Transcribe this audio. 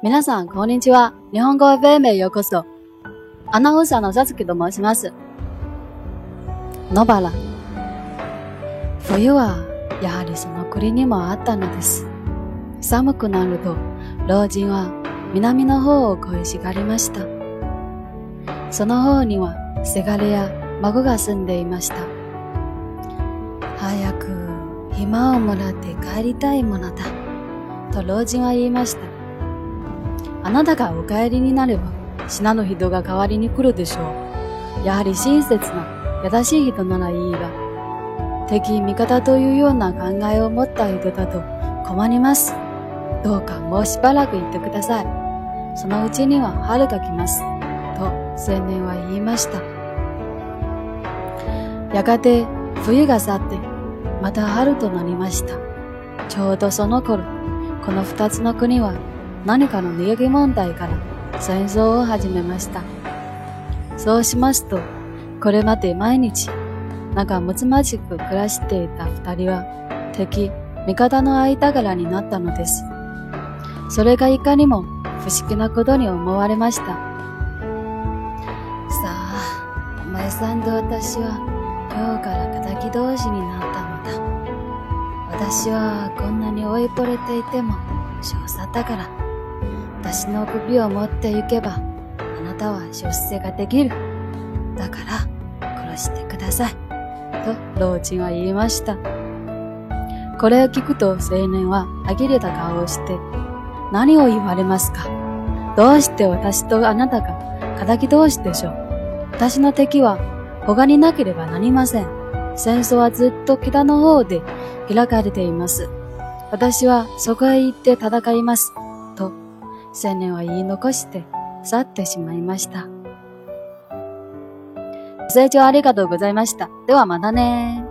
皆さん、こんにちは。日本語 FM へようこそ。アナウンサーのさつきと申します。野原。冬は、やはりその国にもあったのです。寒くなると、老人は南の方を恋しがりました。その方には、せがれや孫が住んでいました。早く、暇をもらって帰りたいものだ。と老人は言いました。あなたがお帰りになれば、信の人が代わりに来るでしょう。やはり親切な、優しい人ならいいが、敵味方というような考えを持った人だと困ります。どうかもうしばらく言ってください。そのうちには春が来ます。と青年は言いました。やがて冬が去って、また春となりました。ちょうどその頃、この二つの国は何かの利益問題から戦争を始めました。そうしますと、これまで毎日仲睦まじく暮らしていた二人は敵、味方の間柄になったのです。それがいかにも不思議なことに思われました。さあ、お前さんと私は今日から仇同士になったのだ。私はこんなに追いぼれていても少佐だから。私の首を持って行けば、あなたは出世ができる。だから、殺してください。と、老人は言いました。これを聞くと青年は呆れた顔をして、何を言われますか？どうして私とあなたが仇同士でしょう？私の敵は他になければなりません。戦争はずっと北の方で開かれています。私はそこへ行って戦います。青年は言い残して去ってしまいました。ご清聴ありがとうございました。ではまたね